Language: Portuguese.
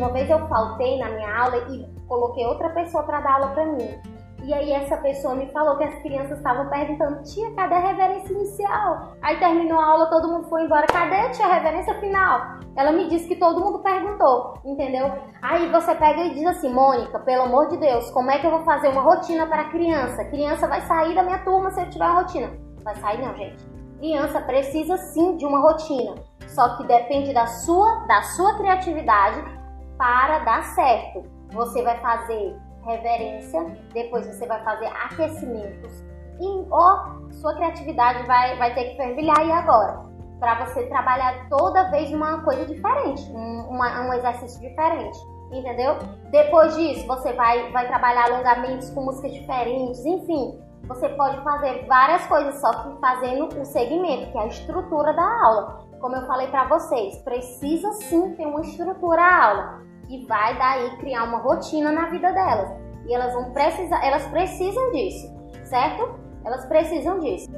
Uma vez eu faltei na minha aula e coloquei outra pessoa para dar aula para mim. E aí essa pessoa me falou que as crianças estavam perguntando, tia, cadê a reverência inicial? Aí terminou a aula, todo mundo foi embora, cadê tia, a reverência final? Ela me disse que todo mundo perguntou, entendeu? Aí você pega e diz assim, Mônica, pelo amor de Deus, como é que eu vou fazer uma rotina para criança? Criança vai sair da minha turma se eu tiver uma rotina. Vai sair não, gente. Criança precisa sim de uma rotina, só que depende da sua, da sua criatividade para dar certo. Você vai fazer reverência, depois você vai fazer aquecimentos e ó, sua criatividade vai, vai ter que fervilhar e agora para você trabalhar toda vez uma coisa diferente, um, uma, um exercício diferente, entendeu? Depois disso, você vai, vai trabalhar alongamentos com músicas diferentes, enfim, você pode fazer várias coisas, só que fazendo o segmento, que é a estrutura da aula. Como eu falei para vocês, precisa sim ter uma estrutura a aula que vai daí criar uma rotina na vida delas. E elas vão precisar, elas precisam disso, certo? Elas precisam disso.